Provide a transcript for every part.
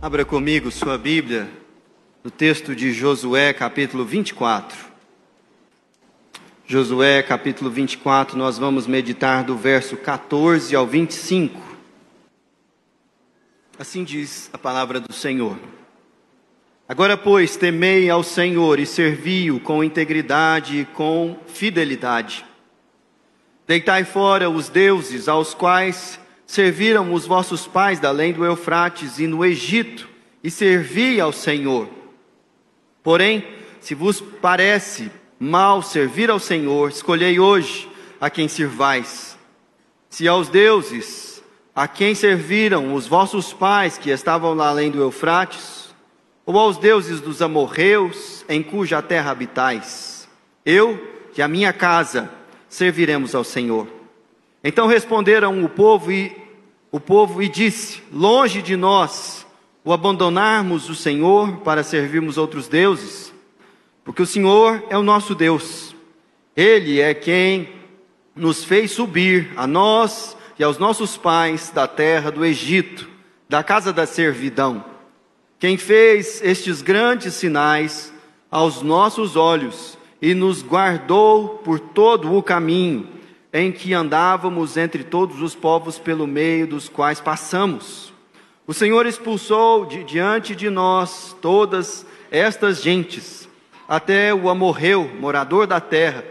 Abra comigo sua Bíblia no texto de Josué, capítulo 24. Josué, capítulo 24, nós vamos meditar do verso 14 ao 25. Assim diz a palavra do Senhor. Agora, pois, temei ao Senhor e servi-o com integridade e com fidelidade. Deitai fora os deuses aos quais serviram os vossos pais da além do Eufrates e no Egito, e servi ao Senhor. Porém, se vos parece mal servir ao Senhor, escolhei hoje a quem servais. Se aos deuses a quem serviram os vossos pais que estavam lá além do Eufrates, ou aos deuses dos amorreus em cuja terra habitais, eu e a minha casa serviremos ao Senhor. Então responderam o povo e o povo e disse: Longe de nós o abandonarmos o Senhor para servirmos outros deuses, porque o Senhor é o nosso Deus. Ele é quem nos fez subir a nós e aos nossos pais da terra do Egito, da casa da servidão. Quem fez estes grandes sinais aos nossos olhos e nos guardou por todo o caminho em que andávamos entre todos os povos pelo meio dos quais passamos. O Senhor expulsou de diante de nós todas estas gentes, até o amorreu, morador da terra.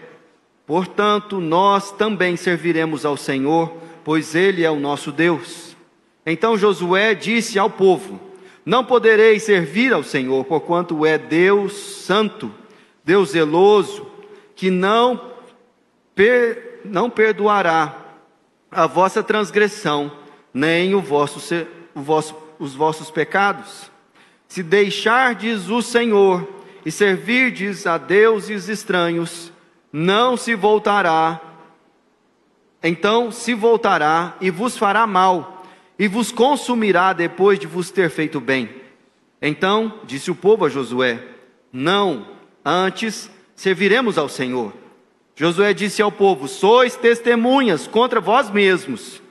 Portanto, nós também serviremos ao Senhor, pois Ele é o nosso Deus. Então Josué disse ao povo: Não podereis servir ao Senhor, porquanto é Deus santo Deus zeloso, que não, per, não perdoará a vossa transgressão, nem o vosso, o vosso, os vossos pecados. Se deixardes o Senhor e servirdes a deuses estranhos, não se voltará, então se voltará e vos fará mal, e vos consumirá depois de vos ter feito bem. Então disse o povo a Josué: Não Antes, serviremos ao Senhor. Josué disse ao povo: Sois testemunhas contra vós mesmos,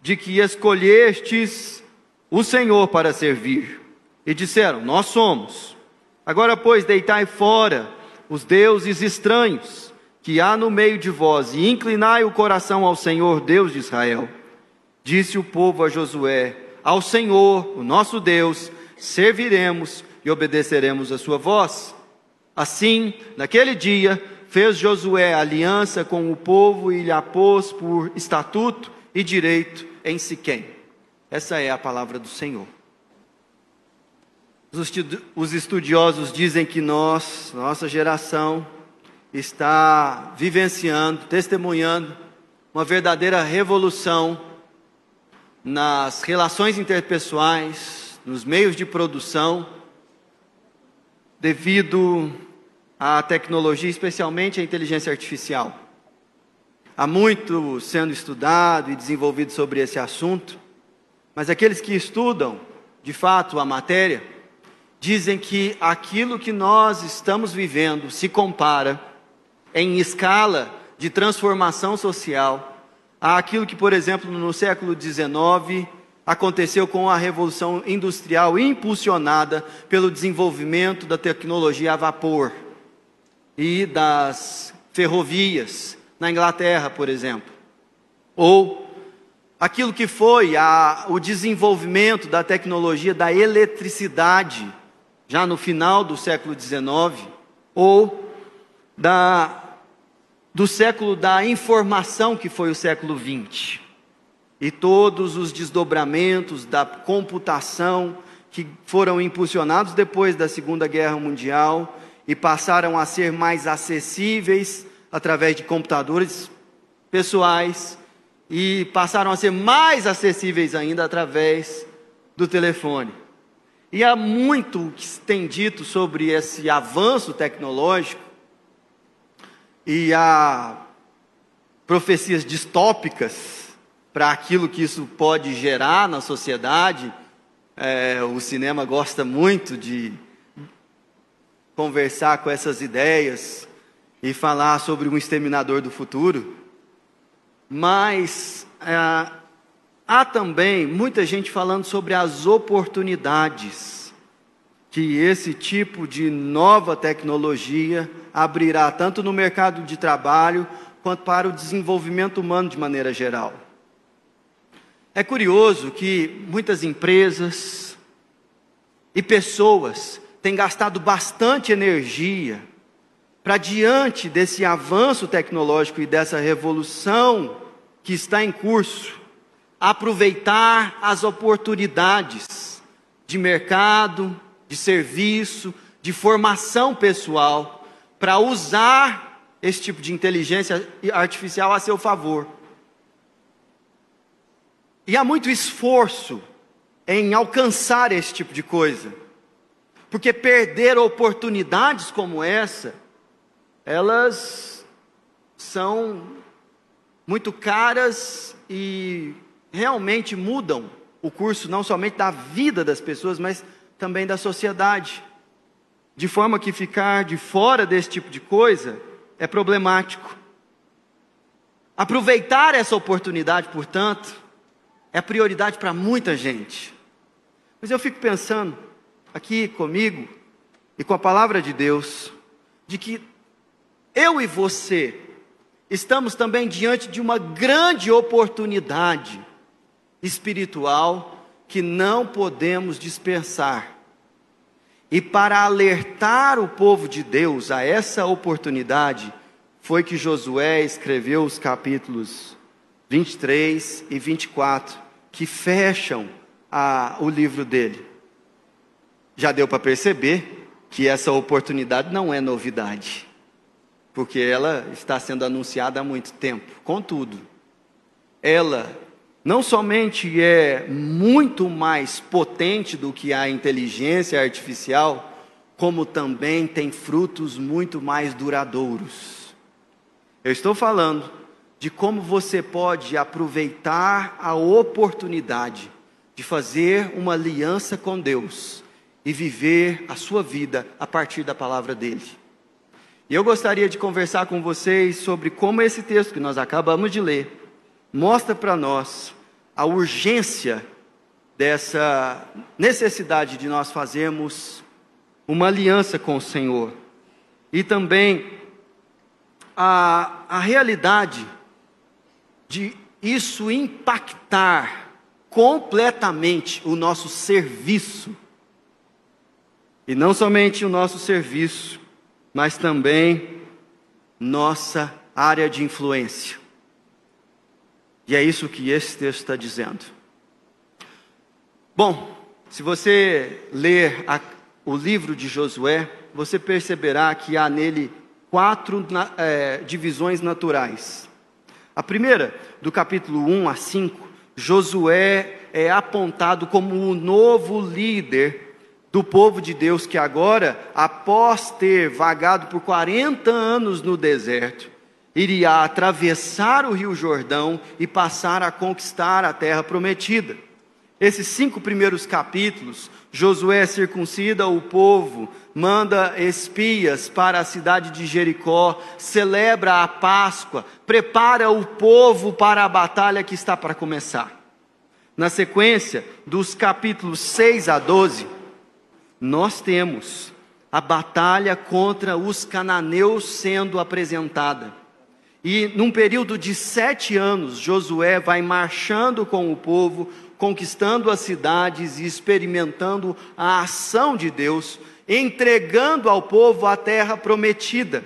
de que escolhestes o Senhor para servir. E disseram: Nós somos. Agora, pois, deitai fora os deuses estranhos que há no meio de vós, e inclinai o coração ao Senhor, Deus de Israel. Disse o povo a Josué: Ao Senhor, o nosso Deus, serviremos e obedeceremos a sua voz. Assim, naquele dia, fez Josué aliança com o povo e lhe apôs por estatuto e direito em Siquém. Essa é a palavra do Senhor. Os estudiosos dizem que nós, nossa geração, está vivenciando, testemunhando uma verdadeira revolução nas relações interpessoais, nos meios de produção, devido à tecnologia, especialmente a inteligência artificial. Há muito sendo estudado e desenvolvido sobre esse assunto, mas aqueles que estudam, de fato, a matéria, dizem que aquilo que nós estamos vivendo se compara, em escala de transformação social, àquilo que, por exemplo, no século XIX aconteceu com a Revolução Industrial impulsionada pelo desenvolvimento da tecnologia a vapor e das ferrovias na Inglaterra, por exemplo. Ou aquilo que foi a, o desenvolvimento da tecnologia da eletricidade, já no final do século XIX, ou da, do século da informação, que foi o século XX e todos os desdobramentos da computação que foram impulsionados depois da Segunda Guerra Mundial e passaram a ser mais acessíveis através de computadores pessoais e passaram a ser mais acessíveis ainda através do telefone. E há muito que se tem dito sobre esse avanço tecnológico e há profecias distópicas para aquilo que isso pode gerar na sociedade. É, o cinema gosta muito de conversar com essas ideias e falar sobre um exterminador do futuro. Mas é, há também muita gente falando sobre as oportunidades que esse tipo de nova tecnologia abrirá tanto no mercado de trabalho quanto para o desenvolvimento humano de maneira geral. É curioso que muitas empresas e pessoas têm gastado bastante energia para diante desse avanço tecnológico e dessa revolução que está em curso, aproveitar as oportunidades de mercado, de serviço, de formação pessoal, para usar esse tipo de inteligência artificial a seu favor. E há muito esforço em alcançar esse tipo de coisa, porque perder oportunidades como essa, elas são muito caras e realmente mudam o curso não somente da vida das pessoas, mas também da sociedade. De forma que ficar de fora desse tipo de coisa é problemático. Aproveitar essa oportunidade, portanto, é prioridade para muita gente. Mas eu fico pensando aqui comigo e com a palavra de Deus, de que eu e você estamos também diante de uma grande oportunidade espiritual que não podemos dispensar. E para alertar o povo de Deus a essa oportunidade, foi que Josué escreveu os capítulos 23 e 24, que fecham a, o livro dele. Já deu para perceber que essa oportunidade não é novidade, porque ela está sendo anunciada há muito tempo. Contudo, ela não somente é muito mais potente do que a inteligência artificial, como também tem frutos muito mais duradouros. Eu estou falando de como você pode aproveitar a oportunidade de fazer uma aliança com Deus e viver a sua vida a partir da palavra dele. E eu gostaria de conversar com vocês sobre como esse texto que nós acabamos de ler mostra para nós a urgência dessa necessidade de nós fazermos uma aliança com o Senhor e também a, a realidade de isso impactar completamente o nosso serviço. E não somente o nosso serviço, mas também nossa área de influência. E é isso que esse texto está dizendo. Bom, se você ler a, o livro de Josué, você perceberá que há nele quatro é, divisões naturais. A primeira, do capítulo 1 a 5, Josué é apontado como o novo líder do povo de Deus que agora, após ter vagado por 40 anos no deserto, iria atravessar o Rio Jordão e passar a conquistar a terra prometida. Esses cinco primeiros capítulos, Josué circuncida o povo, manda espias para a cidade de Jericó, celebra a Páscoa, prepara o povo para a batalha que está para começar. Na sequência, dos capítulos 6 a 12, nós temos a batalha contra os cananeus sendo apresentada. E num período de sete anos, Josué vai marchando com o povo, conquistando as cidades e experimentando a ação de Deus, entregando ao povo a terra prometida.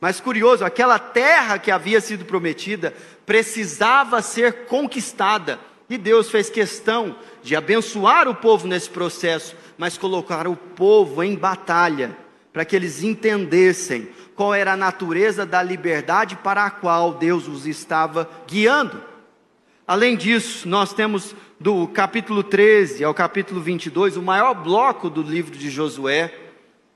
Mas curioso, aquela terra que havia sido prometida precisava ser conquistada. E Deus fez questão de abençoar o povo nesse processo, mas colocar o povo em batalha, para que eles entendessem qual era a natureza da liberdade para a qual Deus os estava guiando. Além disso, nós temos do capítulo 13 ao capítulo 22, o maior bloco do livro de Josué,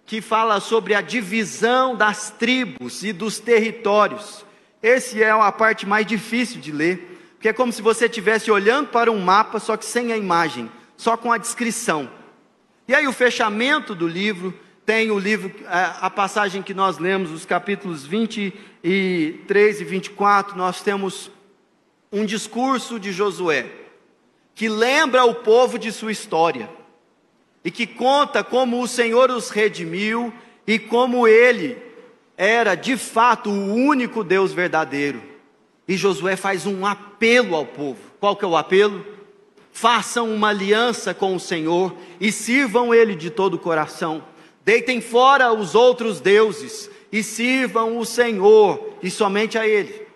que fala sobre a divisão das tribos e dos territórios. Esse é a parte mais difícil de ler, porque é como se você estivesse olhando para um mapa, só que sem a imagem, só com a descrição. E aí o fechamento do livro tem o livro, a passagem que nós lemos, os capítulos 23 e 24, nós temos um discurso de Josué, que lembra o povo de sua história e que conta como o Senhor os redimiu e como ele era de fato o único Deus verdadeiro. E Josué faz um apelo ao povo. Qual que é o apelo? Façam uma aliança com o Senhor e sirvam ele de todo o coração. Deitem fora os outros deuses e sirvam o Senhor e somente a ele.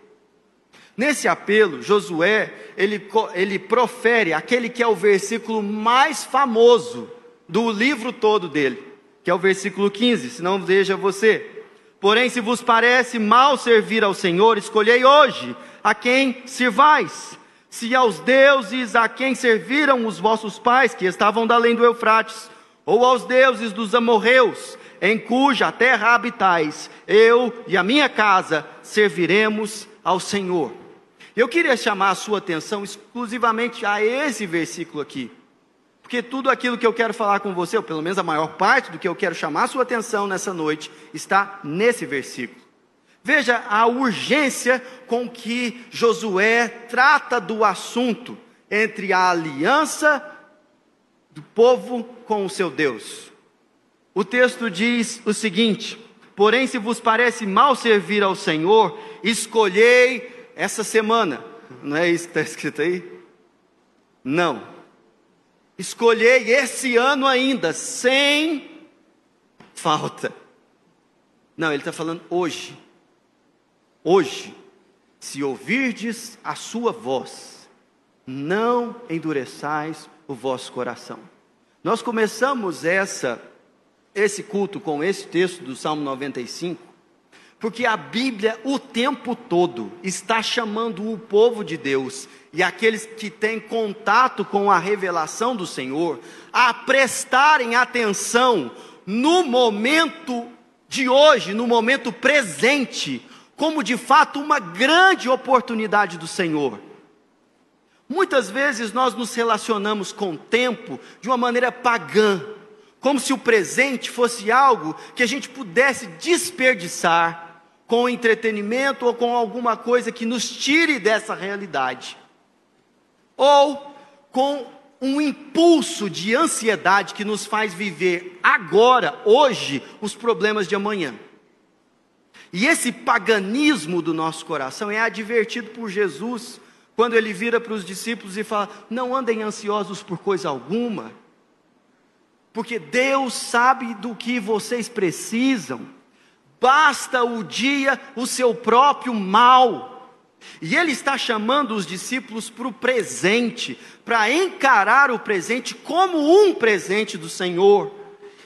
Nesse apelo, Josué, ele, ele profere aquele que é o versículo mais famoso do livro todo dele, que é o versículo 15, se não veja você. Porém, se vos parece mal servir ao Senhor, escolhei hoje a quem sirvais. Se aos deuses a quem serviram os vossos pais, que estavam da além do Eufrates, ou aos deuses dos amorreus, em cuja terra habitais, eu e a minha casa serviremos ao Senhor. Eu queria chamar a sua atenção exclusivamente a esse versículo aqui. Porque tudo aquilo que eu quero falar com você, ou pelo menos a maior parte do que eu quero chamar a sua atenção nessa noite, está nesse versículo. Veja a urgência com que Josué trata do assunto entre a aliança do povo com o seu Deus. O texto diz o seguinte: Porém, se vos parece mal servir ao Senhor, escolhei essa semana. Não é isso que está escrito aí? Não escolhei esse ano ainda, sem falta. Não, ele está falando hoje. Hoje, se ouvirdes a sua voz, não endureçais o vosso coração. Nós começamos essa esse culto com esse texto do Salmo 95, porque a Bíblia o tempo todo está chamando o povo de Deus e aqueles que têm contato com a revelação do Senhor a prestarem atenção no momento de hoje, no momento presente, como de fato uma grande oportunidade do Senhor. Muitas vezes nós nos relacionamos com o tempo de uma maneira pagã, como se o presente fosse algo que a gente pudesse desperdiçar com entretenimento ou com alguma coisa que nos tire dessa realidade, ou com um impulso de ansiedade que nos faz viver agora, hoje, os problemas de amanhã. E esse paganismo do nosso coração é advertido por Jesus quando ele vira para os discípulos e fala: Não andem ansiosos por coisa alguma, porque Deus sabe do que vocês precisam basta o dia o seu próprio mal. E ele está chamando os discípulos para o presente, para encarar o presente como um presente do Senhor,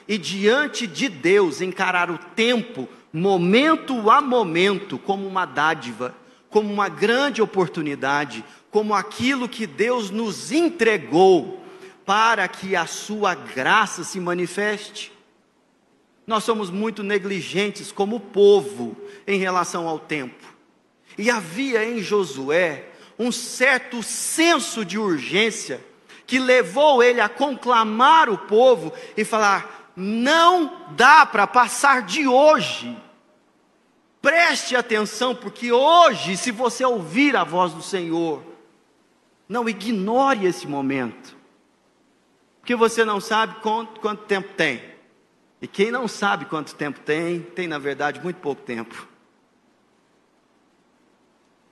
e diante de Deus encarar o tempo, momento a momento, como uma dádiva, como uma grande oportunidade, como aquilo que Deus nos entregou para que a sua graça se manifeste. Nós somos muito negligentes como povo em relação ao tempo. E havia em Josué um certo senso de urgência que levou ele a conclamar o povo e falar: não dá para passar de hoje. Preste atenção, porque hoje, se você ouvir a voz do Senhor, não ignore esse momento, porque você não sabe quanto, quanto tempo tem. E quem não sabe quanto tempo tem, tem na verdade muito pouco tempo.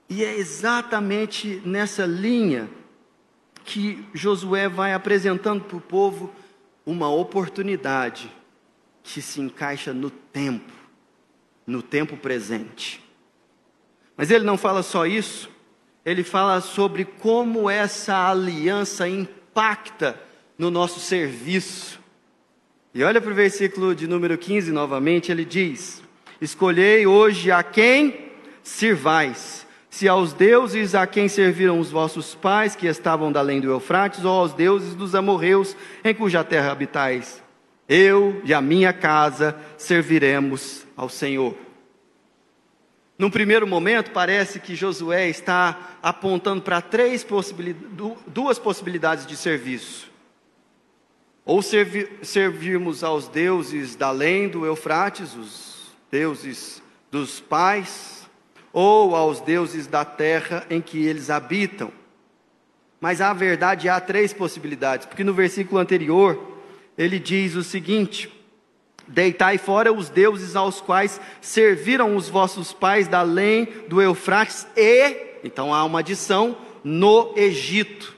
E é exatamente nessa linha que Josué vai apresentando para o povo uma oportunidade que se encaixa no tempo, no tempo presente. Mas ele não fala só isso, ele fala sobre como essa aliança impacta no nosso serviço, e olha para o versículo de número 15 novamente, ele diz: Escolhei hoje a quem sirvais, se aos deuses a quem serviram os vossos pais, que estavam da além do Eufrates, ou aos deuses dos amorreus, em cuja terra habitais. Eu e a minha casa serviremos ao Senhor. Num primeiro momento, parece que Josué está apontando para três possibilidades, duas possibilidades de serviço. Ou servi servirmos aos deuses da além do Eufrates, os deuses dos pais, ou aos deuses da terra em que eles habitam. mas a verdade há três possibilidades, porque no versículo anterior ele diz o seguinte: Deitai fora os deuses aos quais serviram os vossos pais da além do Eufrates e, então há uma adição, no Egito.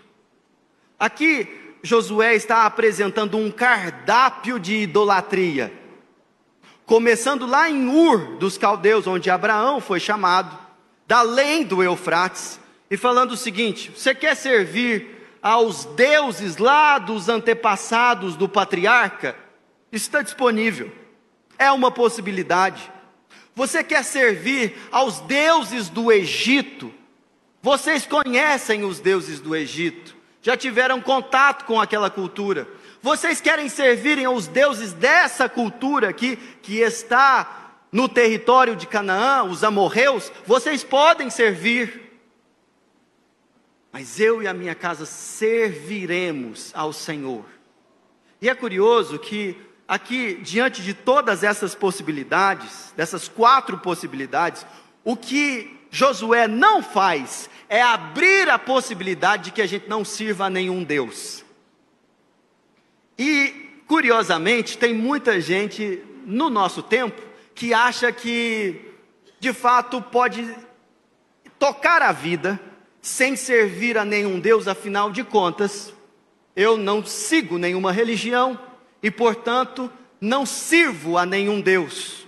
Aqui Josué está apresentando um cardápio de idolatria. Começando lá em Ur dos caldeus, onde Abraão foi chamado, da além do Eufrates, e falando o seguinte: você quer servir aos deuses lá dos antepassados do patriarca? Está disponível, é uma possibilidade. Você quer servir aos deuses do Egito? Vocês conhecem os deuses do Egito, já tiveram contato com aquela cultura. Vocês querem servirem aos deuses dessa cultura aqui, que está no território de Canaã, os amorreus? Vocês podem servir mas eu e a minha casa serviremos ao Senhor. E é curioso que aqui, diante de todas essas possibilidades, dessas quatro possibilidades, o que Josué não faz é abrir a possibilidade de que a gente não sirva a nenhum Deus. E, curiosamente, tem muita gente no nosso tempo que acha que, de fato, pode tocar a vida sem servir a nenhum Deus, afinal de contas, eu não sigo nenhuma religião e, portanto, não sirvo a nenhum Deus.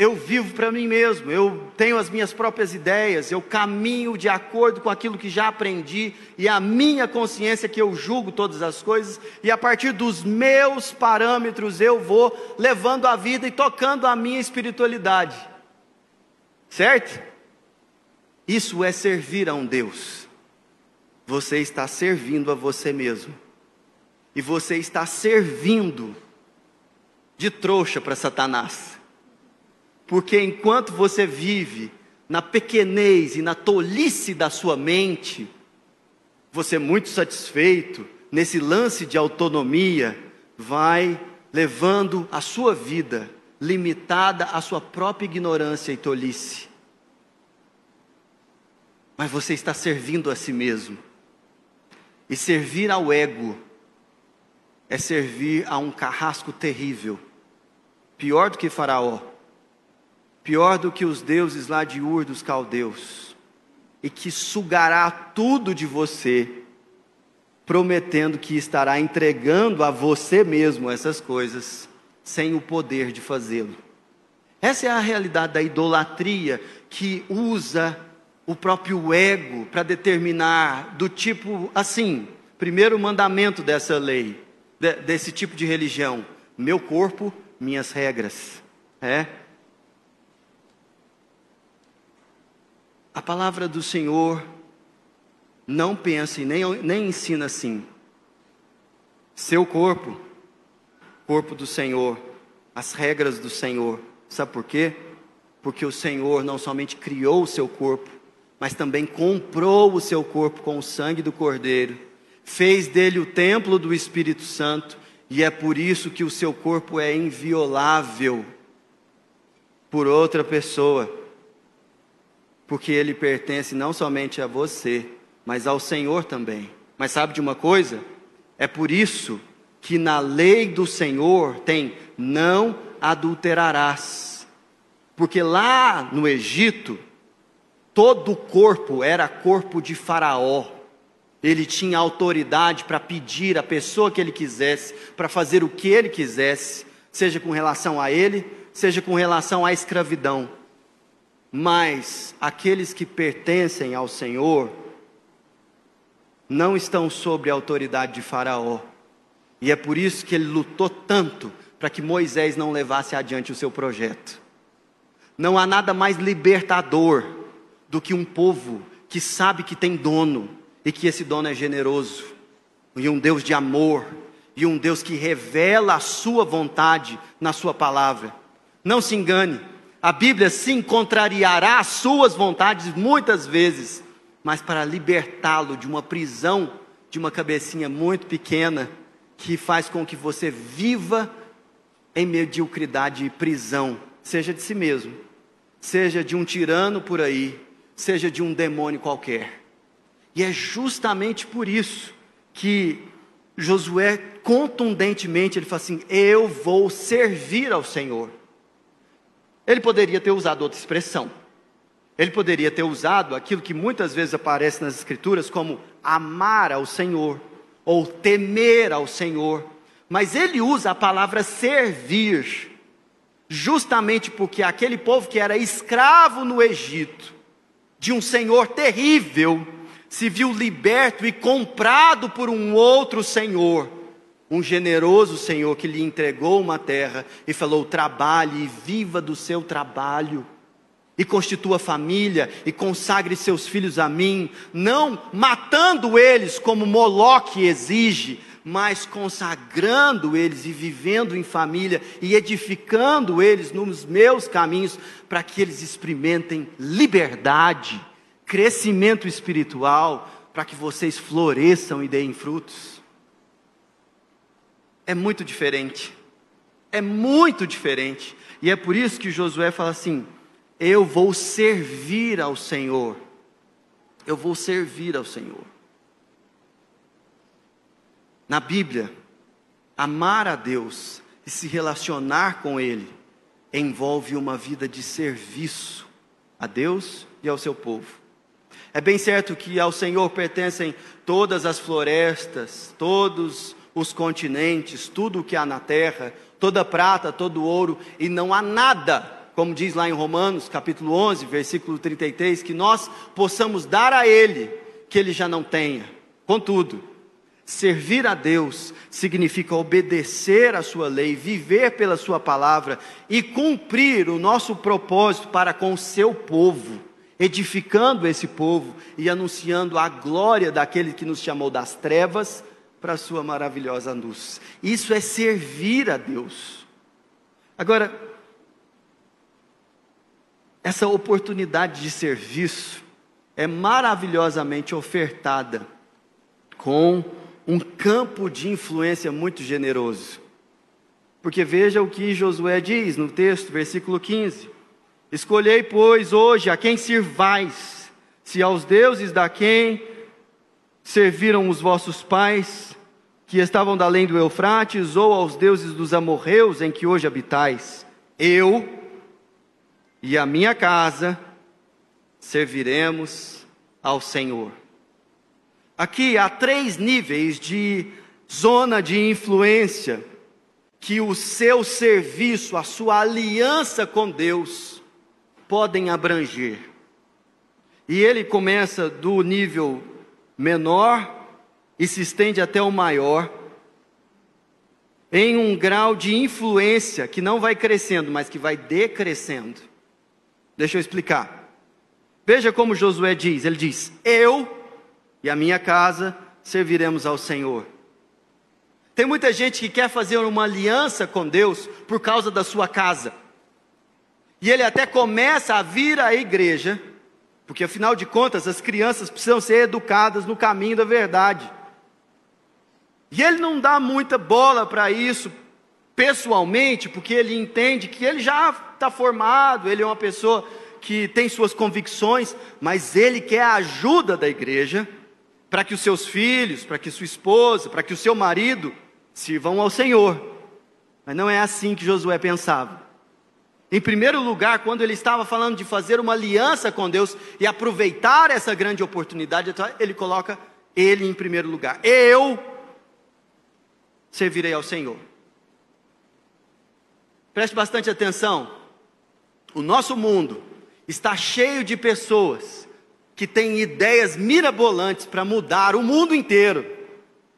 Eu vivo para mim mesmo, eu tenho as minhas próprias ideias, eu caminho de acordo com aquilo que já aprendi e a minha consciência que eu julgo todas as coisas, e a partir dos meus parâmetros eu vou levando a vida e tocando a minha espiritualidade. Certo? Isso é servir a um Deus. Você está servindo a você mesmo. E você está servindo de trouxa para Satanás. Porque enquanto você vive na pequenez e na tolice da sua mente, você muito satisfeito nesse lance de autonomia, vai levando a sua vida limitada à sua própria ignorância e tolice mas você está servindo a si mesmo. E servir ao ego é servir a um carrasco terrível, pior do que Faraó, pior do que os deuses lá de Ur dos caldeus, e que sugará tudo de você, prometendo que estará entregando a você mesmo essas coisas, sem o poder de fazê-lo. Essa é a realidade da idolatria que usa o próprio ego para determinar do tipo assim, primeiro mandamento dessa lei, de, desse tipo de religião, meu corpo, minhas regras, é? A palavra do Senhor não pensa e nem, nem ensina assim. Seu corpo, corpo do Senhor, as regras do Senhor. Sabe por quê? Porque o Senhor não somente criou o seu corpo, mas também comprou o seu corpo com o sangue do Cordeiro, fez dele o templo do Espírito Santo, e é por isso que o seu corpo é inviolável por outra pessoa, porque ele pertence não somente a você, mas ao Senhor também. Mas sabe de uma coisa? É por isso que na lei do Senhor tem não adulterarás. Porque lá no Egito, Todo o corpo era corpo de Faraó. Ele tinha autoridade para pedir a pessoa que ele quisesse, para fazer o que ele quisesse, seja com relação a ele, seja com relação à escravidão. Mas aqueles que pertencem ao Senhor não estão sob a autoridade de Faraó. E é por isso que ele lutou tanto para que Moisés não levasse adiante o seu projeto. Não há nada mais libertador do que um povo que sabe que tem dono e que esse dono é generoso, e um Deus de amor, e um Deus que revela a sua vontade na sua palavra. Não se engane, a Bíblia sim contrariará as suas vontades muitas vezes, mas para libertá-lo de uma prisão, de uma cabecinha muito pequena, que faz com que você viva em mediocridade e prisão, seja de si mesmo, seja de um tirano por aí, seja de um demônio qualquer. E é justamente por isso que Josué contundentemente ele fala assim: "Eu vou servir ao Senhor". Ele poderia ter usado outra expressão. Ele poderia ter usado aquilo que muitas vezes aparece nas escrituras como amar ao Senhor ou temer ao Senhor, mas ele usa a palavra servir, justamente porque aquele povo que era escravo no Egito, de um senhor terrível, se viu liberto e comprado por um outro senhor, um generoso senhor que lhe entregou uma terra e falou: trabalhe e viva do seu trabalho e constitua família e consagre seus filhos a mim, não matando eles como Moloque exige, mas consagrando eles e vivendo em família e edificando eles nos meus caminhos, para que eles experimentem liberdade, crescimento espiritual, para que vocês floresçam e deem frutos. É muito diferente. É muito diferente. E é por isso que Josué fala assim: eu vou servir ao Senhor. Eu vou servir ao Senhor. Na Bíblia, amar a Deus e se relacionar com Ele envolve uma vida de serviço a Deus e ao seu povo. É bem certo que ao Senhor pertencem todas as florestas, todos os continentes, tudo o que há na terra, toda prata, todo ouro, e não há nada como diz lá em Romanos, capítulo 11, versículo 33, que nós possamos dar a Ele que Ele já não tenha. Contudo, servir a Deus significa obedecer a Sua lei, viver pela Sua palavra e cumprir o nosso propósito para com o seu povo, edificando esse povo e anunciando a glória daquele que nos chamou das trevas para a Sua maravilhosa luz. Isso é servir a Deus. Agora, essa oportunidade de serviço é maravilhosamente ofertada com um campo de influência muito generoso. Porque veja o que Josué diz no texto, versículo 15: Escolhei, pois, hoje a quem sirvais, se aos deuses da quem serviram os vossos pais, que estavam da além do Eufrates, ou aos deuses dos amorreus em que hoje habitais. Eu, e a minha casa serviremos ao Senhor. Aqui há três níveis de zona de influência que o seu serviço, a sua aliança com Deus podem abranger. E ele começa do nível menor e se estende até o maior, em um grau de influência que não vai crescendo, mas que vai decrescendo. Deixa eu explicar. Veja como Josué diz: ele diz, Eu e a minha casa serviremos ao Senhor. Tem muita gente que quer fazer uma aliança com Deus por causa da sua casa. E ele até começa a vir à igreja, porque afinal de contas as crianças precisam ser educadas no caminho da verdade. E ele não dá muita bola para isso pessoalmente, porque ele entende que ele já está formado, ele é uma pessoa que tem suas convicções, mas ele quer a ajuda da igreja para que os seus filhos, para que sua esposa, para que o seu marido sirvam ao Senhor. Mas não é assim que Josué pensava. Em primeiro lugar, quando ele estava falando de fazer uma aliança com Deus e aproveitar essa grande oportunidade, ele coloca ele em primeiro lugar. Eu servirei ao Senhor. Preste bastante atenção. O nosso mundo está cheio de pessoas que têm ideias mirabolantes para mudar o mundo inteiro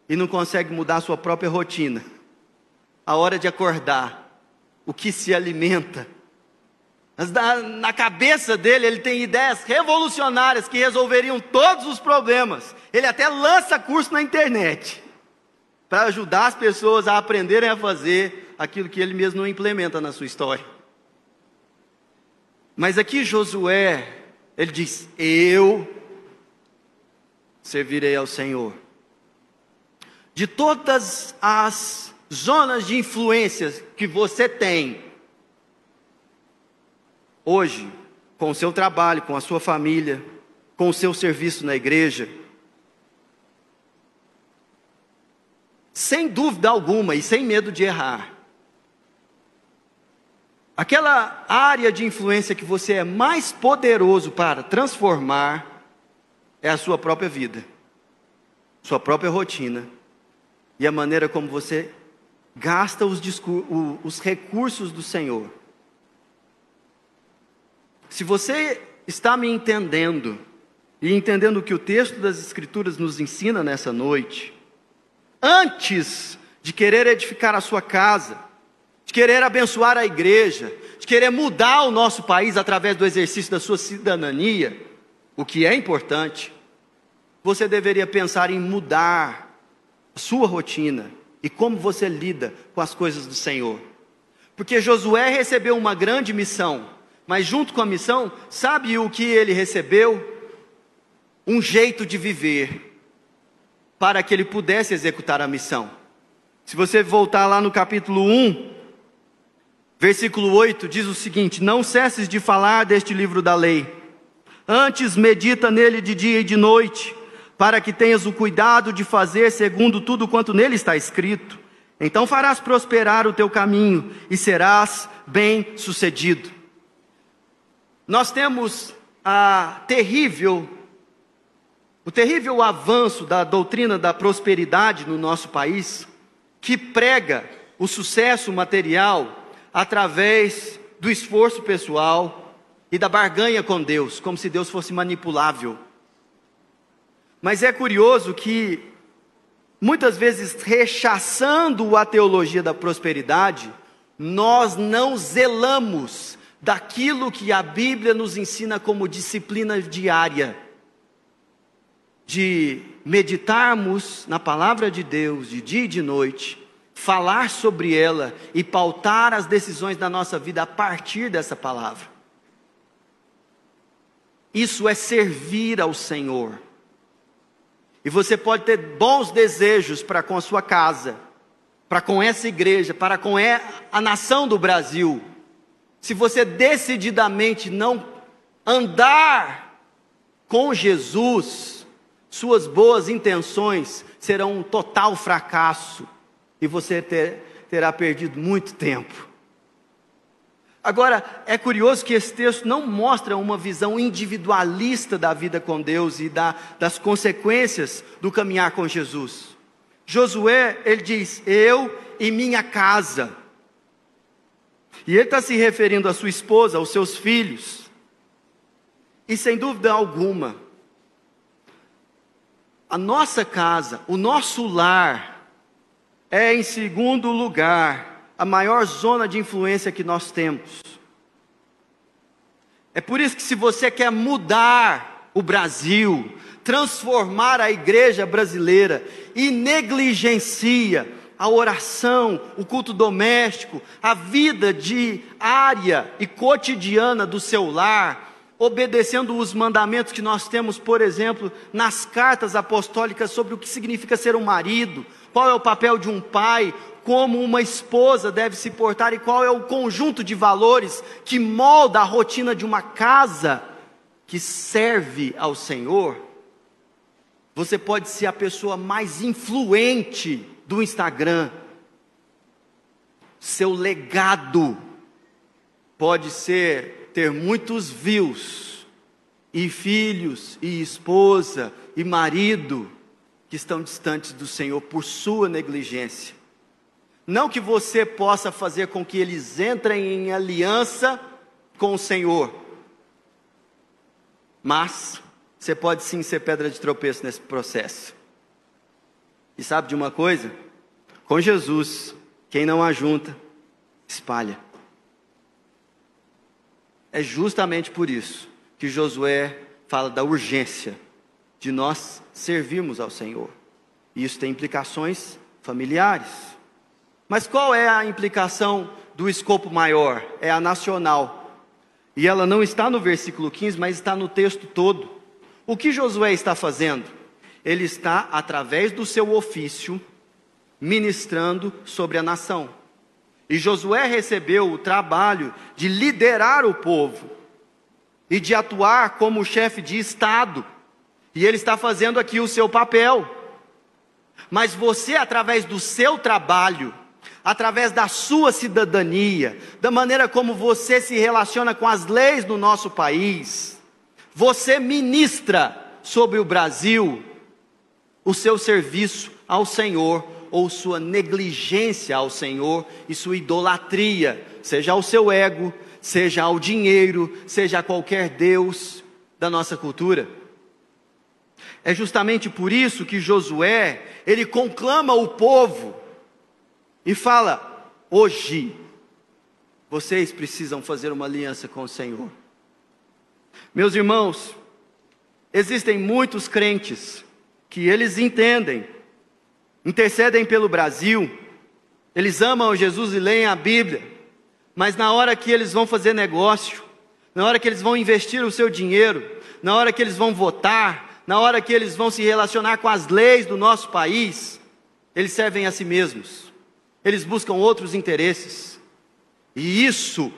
e não conseguem mudar a sua própria rotina. A hora de acordar, o que se alimenta. Na cabeça dele, ele tem ideias revolucionárias que resolveriam todos os problemas. Ele até lança curso na internet para ajudar as pessoas a aprenderem a fazer aquilo que ele mesmo não implementa na sua história. Mas aqui Josué, ele diz: Eu servirei ao Senhor. De todas as zonas de influência que você tem, hoje, com o seu trabalho, com a sua família, com o seu serviço na igreja. Sem dúvida alguma e sem medo de errar. Aquela área de influência que você é mais poderoso para transformar é a sua própria vida, sua própria rotina e a maneira como você gasta os, os recursos do Senhor se você está me entendendo e entendendo o que o texto das Escrituras nos ensina nessa noite, antes de querer edificar a sua casa, de querer abençoar a igreja, de querer mudar o nosso país através do exercício da sua cidadania, o que é importante, você deveria pensar em mudar a sua rotina e como você lida com as coisas do Senhor. Porque Josué recebeu uma grande missão, mas junto com a missão, sabe o que ele recebeu? Um jeito de viver, para que ele pudesse executar a missão. Se você voltar lá no capítulo 1, versículo 8, diz o seguinte: Não cesses de falar deste livro da lei, antes medita nele de dia e de noite para que tenhas o cuidado de fazer segundo tudo quanto nele está escrito. Então farás prosperar o teu caminho e serás bem-sucedido. Nós temos a terrível o terrível avanço da doutrina da prosperidade no nosso país, que prega o sucesso material através do esforço pessoal e da barganha com Deus, como se Deus fosse manipulável. Mas é curioso que, muitas vezes, rechaçando a teologia da prosperidade, nós não zelamos daquilo que a Bíblia nos ensina como disciplina diária, de meditarmos na palavra de Deus de dia e de noite, falar sobre ela e pautar as decisões da nossa vida a partir dessa palavra. Isso é servir ao Senhor. E você pode ter bons desejos para com a sua casa, para com essa igreja, para com a nação do Brasil. Se você decididamente não andar com Jesus, suas boas intenções serão um total fracasso e você ter, terá perdido muito tempo. Agora, é curioso que esse texto não mostra uma visão individualista da vida com Deus e da, das consequências do caminhar com Jesus. Josué, ele diz: Eu e minha casa. E ele está se referindo à sua esposa, aos seus filhos. E sem dúvida alguma, a nossa casa, o nosso lar, é em segundo lugar a maior zona de influência que nós temos. É por isso que, se você quer mudar o Brasil, transformar a igreja brasileira e negligencia a oração, o culto doméstico, a vida diária e cotidiana do seu lar, obedecendo os mandamentos que nós temos, por exemplo, nas cartas apostólicas sobre o que significa ser um marido, qual é o papel de um pai, como uma esposa deve se portar e qual é o conjunto de valores que molda a rotina de uma casa que serve ao Senhor, você pode ser a pessoa mais influente do Instagram. Seu legado pode ser ter muitos views e filhos e esposa e marido que estão distantes do Senhor por sua negligência. Não que você possa fazer com que eles entrem em aliança com o Senhor, mas você pode sim ser pedra de tropeço nesse processo. E sabe de uma coisa? Com Jesus, quem não ajunta, espalha. É justamente por isso que Josué fala da urgência de nós servirmos ao Senhor. E isso tem implicações familiares. Mas qual é a implicação do escopo maior? É a nacional. E ela não está no versículo 15, mas está no texto todo. O que Josué está fazendo? Ele está, através do seu ofício, ministrando sobre a nação. E Josué recebeu o trabalho de liderar o povo e de atuar como chefe de Estado. E ele está fazendo aqui o seu papel. mas você, através do seu trabalho, através da sua cidadania, da maneira como você se relaciona com as leis do nosso país, você ministra sobre o Brasil o seu serviço ao Senhor ou sua negligência ao Senhor e sua idolatria, seja ao seu ego, seja ao dinheiro, seja a qualquer Deus da nossa cultura. É justamente por isso que Josué, ele conclama o povo e fala: hoje, vocês precisam fazer uma aliança com o Senhor. Meus irmãos, existem muitos crentes que eles entendem, intercedem pelo Brasil, eles amam Jesus e leem a Bíblia, mas na hora que eles vão fazer negócio, na hora que eles vão investir o seu dinheiro, na hora que eles vão votar, na hora que eles vão se relacionar com as leis do nosso país, eles servem a si mesmos, eles buscam outros interesses, e isso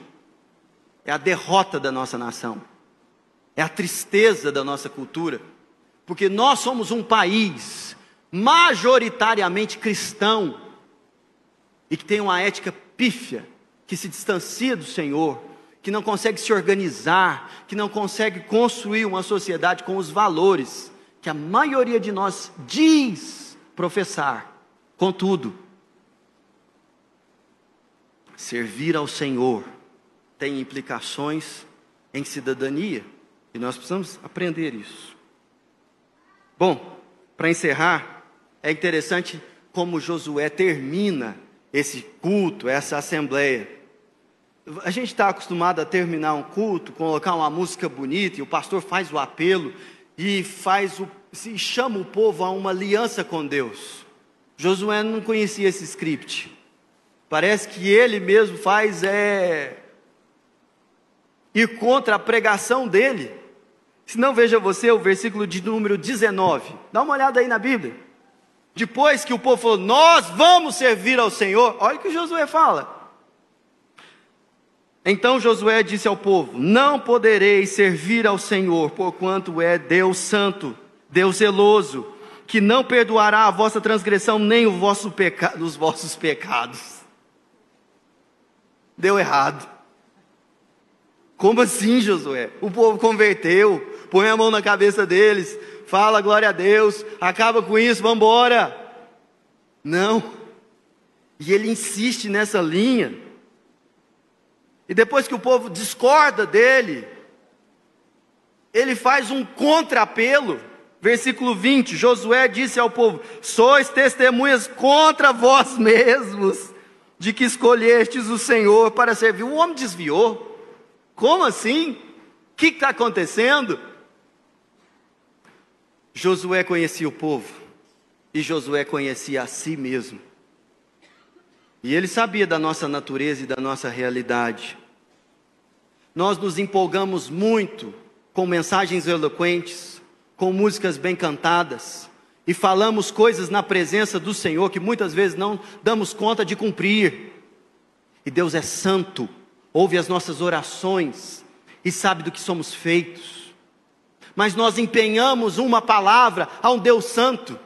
é a derrota da nossa nação, é a tristeza da nossa cultura, porque nós somos um país majoritariamente cristão e que tem uma ética pífia que se distancia do Senhor, que não consegue se organizar, que não consegue construir uma sociedade com os valores que a maioria de nós diz professar. Contudo, servir ao Senhor tem implicações em cidadania e nós precisamos aprender isso. Bom, para encerrar, é interessante como Josué termina esse culto, essa assembleia. A gente está acostumado a terminar um culto, colocar uma música bonita, e o pastor faz o apelo e faz o, se chama o povo a uma aliança com Deus. Josué não conhecia esse script. Parece que ele mesmo faz é ir contra a pregação dele. Se não veja você o versículo de número 19. Dá uma olhada aí na Bíblia. Depois que o povo falou, nós vamos servir ao Senhor, olha o que Josué fala. Então Josué disse ao povo: Não podereis servir ao Senhor, porquanto é Deus santo, Deus zeloso, que não perdoará a vossa transgressão nem vosso peca os vossos pecados. Deu errado. Como assim, Josué? O povo converteu, põe a mão na cabeça deles, fala glória a Deus, acaba com isso, vamos embora. Não. E ele insiste nessa linha. E depois que o povo discorda dele, ele faz um contrapelo. Versículo 20: Josué disse ao povo: Sois testemunhas contra vós mesmos, de que escolhestes o Senhor para servir. O homem desviou. Como assim? O que está acontecendo? Josué conhecia o povo e Josué conhecia a si mesmo. E ele sabia da nossa natureza e da nossa realidade. Nós nos empolgamos muito com mensagens eloquentes, com músicas bem cantadas, e falamos coisas na presença do Senhor que muitas vezes não damos conta de cumprir. E Deus é santo, ouve as nossas orações e sabe do que somos feitos mas nós empenhamos uma palavra a um Deus santo.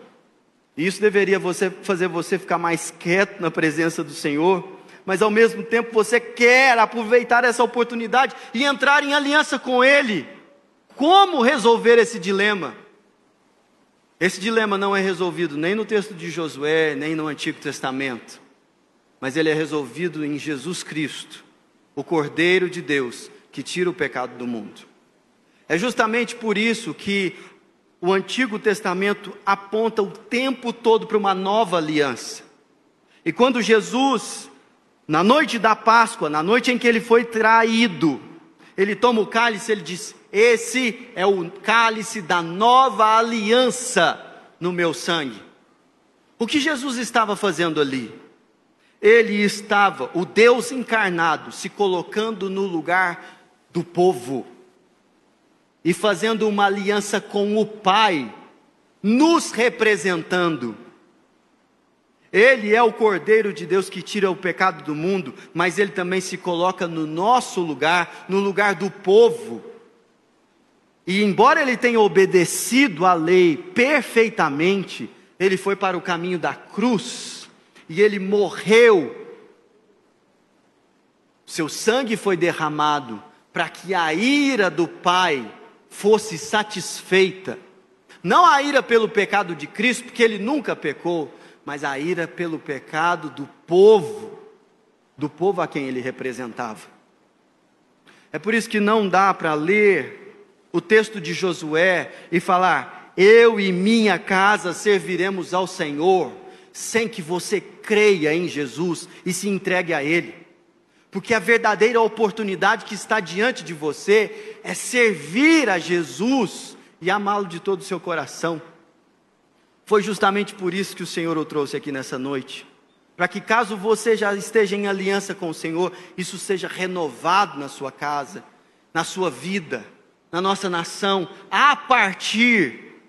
E isso deveria você, fazer você ficar mais quieto na presença do Senhor, mas ao mesmo tempo você quer aproveitar essa oportunidade e entrar em aliança com Ele. Como resolver esse dilema? Esse dilema não é resolvido nem no texto de Josué, nem no Antigo Testamento, mas ele é resolvido em Jesus Cristo, o Cordeiro de Deus que tira o pecado do mundo. É justamente por isso que o Antigo Testamento aponta o tempo todo para uma nova aliança. E quando Jesus, na noite da Páscoa, na noite em que ele foi traído, ele toma o cálice, ele diz: Esse é o cálice da nova aliança no meu sangue. O que Jesus estava fazendo ali? Ele estava, o Deus encarnado, se colocando no lugar do povo e fazendo uma aliança com o Pai, nos representando. Ele é o Cordeiro de Deus que tira o pecado do mundo, mas ele também se coloca no nosso lugar, no lugar do povo. E embora ele tenha obedecido à lei perfeitamente, ele foi para o caminho da cruz e ele morreu. Seu sangue foi derramado para que a ira do Pai fosse satisfeita. Não a ira pelo pecado de Cristo, porque ele nunca pecou, mas a ira pelo pecado do povo, do povo a quem ele representava. É por isso que não dá para ler o texto de Josué e falar: eu e minha casa serviremos ao Senhor, sem que você creia em Jesus e se entregue a Ele. Porque a verdadeira oportunidade que está diante de você é servir a Jesus e amá-lo de todo o seu coração. Foi justamente por isso que o Senhor o trouxe aqui nessa noite. Para que, caso você já esteja em aliança com o Senhor, isso seja renovado na sua casa, na sua vida, na nossa nação, a partir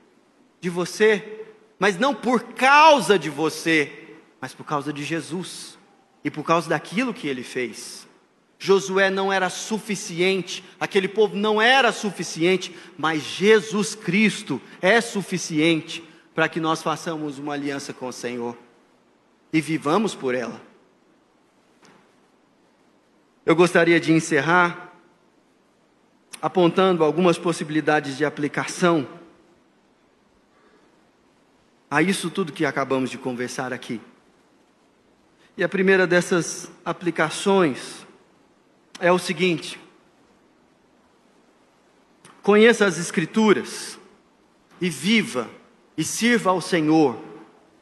de você, mas não por causa de você, mas por causa de Jesus e por causa daquilo que ele fez. Josué não era suficiente, aquele povo não era suficiente, mas Jesus Cristo é suficiente para que nós façamos uma aliança com o Senhor e vivamos por ela. Eu gostaria de encerrar apontando algumas possibilidades de aplicação a isso tudo que acabamos de conversar aqui. E a primeira dessas aplicações é o seguinte: conheça as Escrituras e viva e sirva ao Senhor,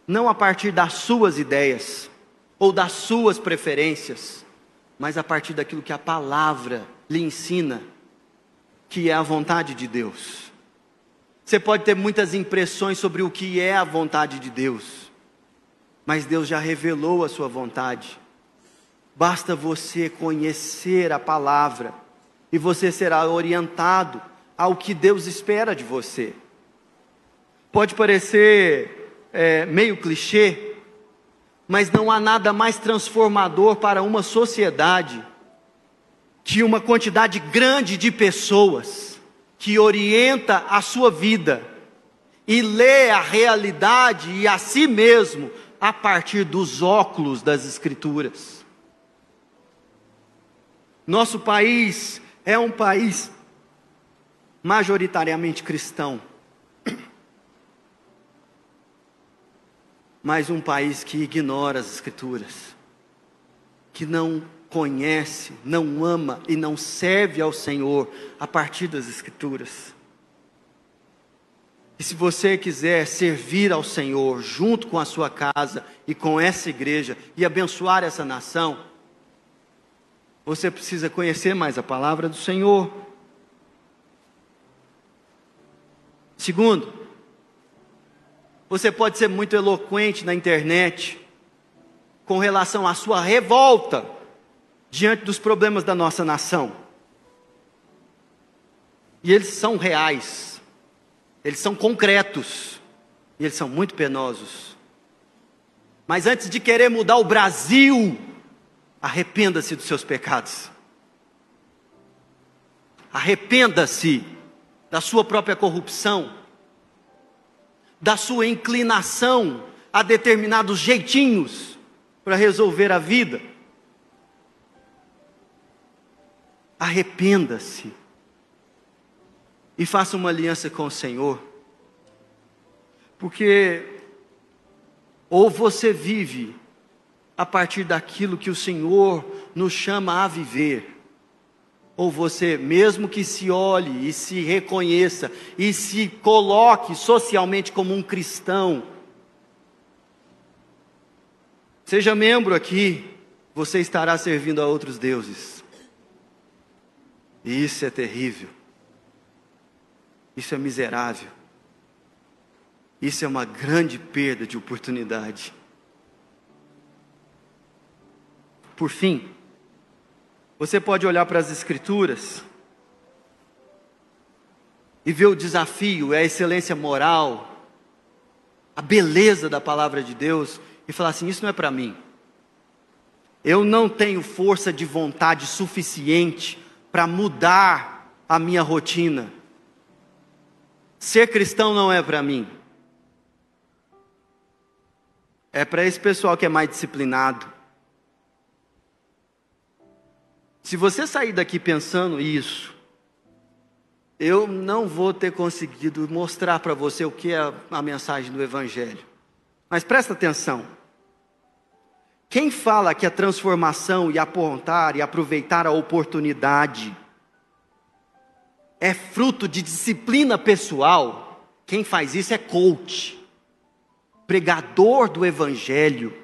não a partir das suas ideias ou das suas preferências, mas a partir daquilo que a palavra lhe ensina, que é a vontade de Deus. Você pode ter muitas impressões sobre o que é a vontade de Deus, mas Deus já revelou a sua vontade. Basta você conhecer a palavra e você será orientado ao que Deus espera de você. Pode parecer é, meio clichê, mas não há nada mais transformador para uma sociedade que uma quantidade grande de pessoas que orienta a sua vida e lê a realidade e a si mesmo a partir dos óculos das Escrituras. Nosso país é um país majoritariamente cristão, mas um país que ignora as Escrituras, que não conhece, não ama e não serve ao Senhor a partir das Escrituras. E se você quiser servir ao Senhor junto com a sua casa e com essa igreja e abençoar essa nação, você precisa conhecer mais a palavra do Senhor. Segundo, você pode ser muito eloquente na internet com relação à sua revolta diante dos problemas da nossa nação. E eles são reais, eles são concretos, e eles são muito penosos. Mas antes de querer mudar o Brasil, arrependa-se dos seus pecados. Arrependa-se da sua própria corrupção, da sua inclinação a determinados jeitinhos para resolver a vida. Arrependa-se e faça uma aliança com o Senhor, porque ou você vive a partir daquilo que o Senhor nos chama a viver, ou você, mesmo que se olhe e se reconheça e se coloque socialmente como um cristão, seja membro aqui, você estará servindo a outros deuses. E isso é terrível. Isso é miserável. Isso é uma grande perda de oportunidade. Por fim, você pode olhar para as Escrituras e ver o desafio, a excelência moral, a beleza da palavra de Deus e falar assim: Isso não é para mim. Eu não tenho força de vontade suficiente para mudar a minha rotina. Ser cristão não é para mim. é para esse pessoal que é mais disciplinado. Se você sair daqui pensando isso, eu não vou ter conseguido mostrar para você o que é a mensagem do Evangelho. Mas presta atenção. Quem fala que a transformação e apontar e aproveitar a oportunidade é fruto de disciplina pessoal, quem faz isso é coach. Pregador do Evangelho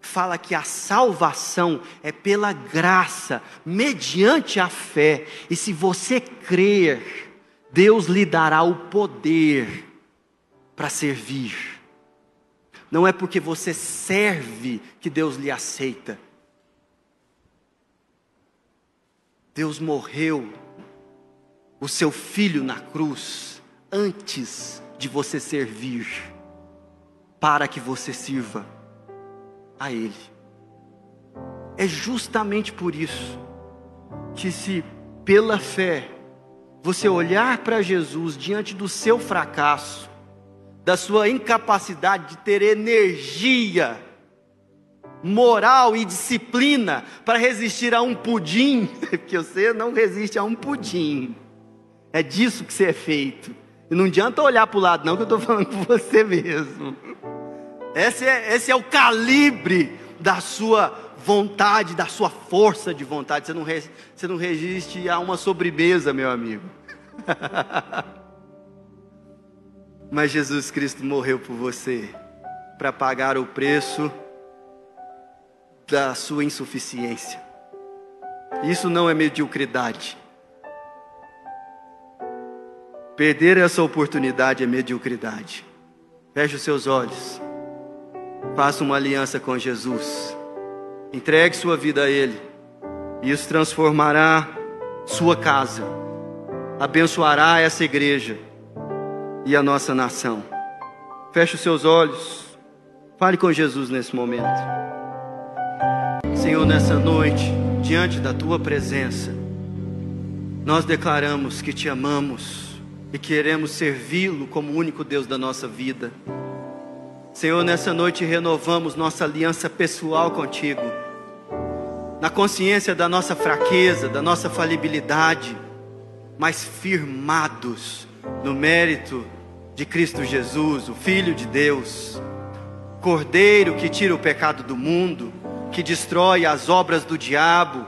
fala que a salvação é pela graça, mediante a fé, e se você crer, Deus lhe dará o poder para servir. Não é porque você serve que Deus lhe aceita. Deus morreu, o seu filho na cruz, antes de você servir, para que você sirva a Ele. É justamente por isso que, se pela fé você olhar para Jesus diante do seu fracasso, da sua incapacidade de ter energia, moral e disciplina para resistir a um pudim, porque você não resiste a um pudim. É disso que você é feito. E não adianta olhar para o lado, não, que eu estou falando com você mesmo. Esse é, esse é o calibre da sua vontade, da sua força de vontade. Você não, você não resiste a uma sobremesa, meu amigo. Mas Jesus Cristo morreu por você para pagar o preço da sua insuficiência. Isso não é mediocridade. Perder essa oportunidade é mediocridade. Feche os seus olhos. Faça uma aliança com Jesus. Entregue sua vida a Ele. Isso transformará sua casa. Abençoará essa igreja e a nossa nação. Feche os seus olhos. Fale com Jesus nesse momento. Senhor, nessa noite, diante da tua presença, nós declaramos que te amamos e queremos servi-lo como único Deus da nossa vida. Senhor, nessa noite renovamos nossa aliança pessoal contigo, na consciência da nossa fraqueza, da nossa falibilidade, mas firmados no mérito de Cristo Jesus, o Filho de Deus, Cordeiro que tira o pecado do mundo, que destrói as obras do diabo,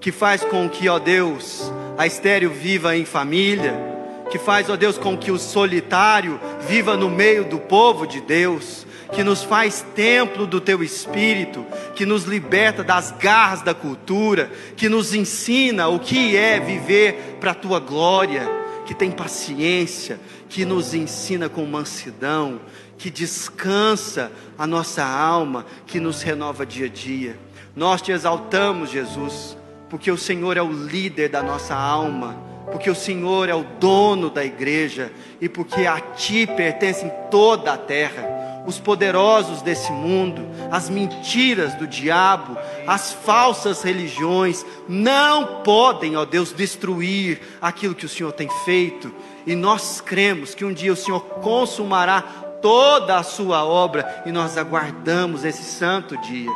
que faz com que, ó Deus, a estéreo viva em família, que faz, ó Deus, com que o solitário viva no meio do povo de Deus, que nos faz templo do teu espírito, que nos liberta das garras da cultura, que nos ensina o que é viver para a tua glória, que tem paciência, que nos ensina com mansidão, que descansa a nossa alma, que nos renova dia a dia. Nós te exaltamos, Jesus, porque o Senhor é o líder da nossa alma, porque o Senhor é o dono da igreja e porque a ti pertencem toda a terra os poderosos desse mundo, as mentiras do diabo, as falsas religiões, não podem, ó Deus, destruir aquilo que o Senhor tem feito, e nós cremos que um dia o Senhor consumará toda a sua obra, e nós aguardamos esse santo dia.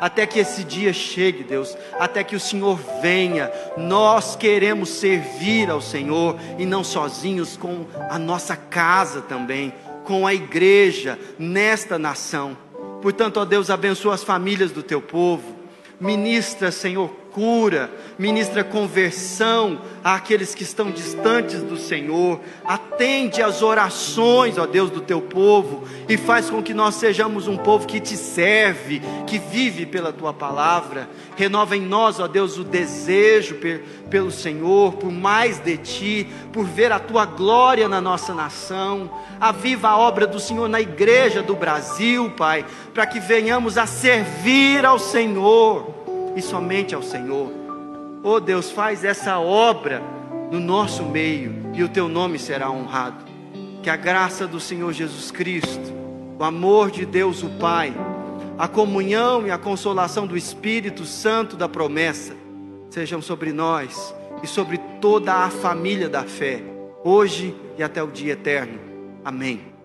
Até que esse dia chegue, Deus, até que o Senhor venha, nós queremos servir ao Senhor e não sozinhos, com a nossa casa também com a igreja nesta nação. Portanto, ó Deus, abençoa as famílias do teu povo. Ministra, Senhor, cura, ministra conversão àqueles que estão distantes do Senhor, atende às orações, ó Deus, do teu povo e faz com que nós sejamos um povo que te serve, que vive pela tua palavra. Renova em nós, ó Deus, o desejo pelo Senhor, por mais de ti, por ver a tua glória na nossa nação. Aviva a obra do Senhor na igreja do Brasil, Pai, para que venhamos a servir ao Senhor e somente ao Senhor. Oh Deus, faz essa obra no nosso meio e o teu nome será honrado. Que a graça do Senhor Jesus Cristo, o amor de Deus o Pai, a comunhão e a consolação do Espírito Santo da promessa sejam sobre nós e sobre toda a família da fé, hoje e até o dia eterno. Amém.